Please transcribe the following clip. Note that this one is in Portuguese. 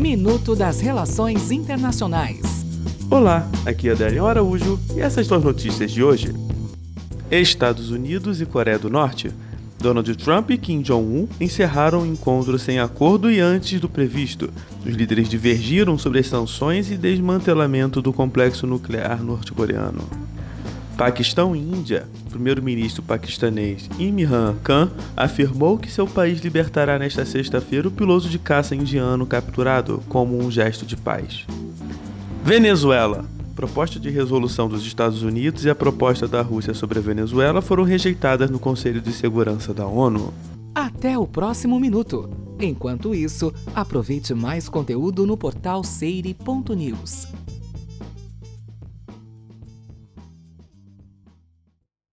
Minuto das Relações Internacionais. Olá, aqui é Adélio Araújo e essas são as notícias de hoje. Estados Unidos e Coreia do Norte. Donald Trump e Kim Jong-un encerraram o encontro sem acordo e antes do previsto. Os líderes divergiram sobre as sanções e desmantelamento do complexo nuclear norte-coreano. Paquistão e Índia. O primeiro-ministro paquistanês Imran Khan afirmou que seu país libertará nesta sexta-feira o piloto de caça indiano capturado como um gesto de paz. Venezuela. Proposta de resolução dos Estados Unidos e a proposta da Rússia sobre a Venezuela foram rejeitadas no Conselho de Segurança da ONU. Até o próximo minuto. Enquanto isso, aproveite mais conteúdo no portal seire.news.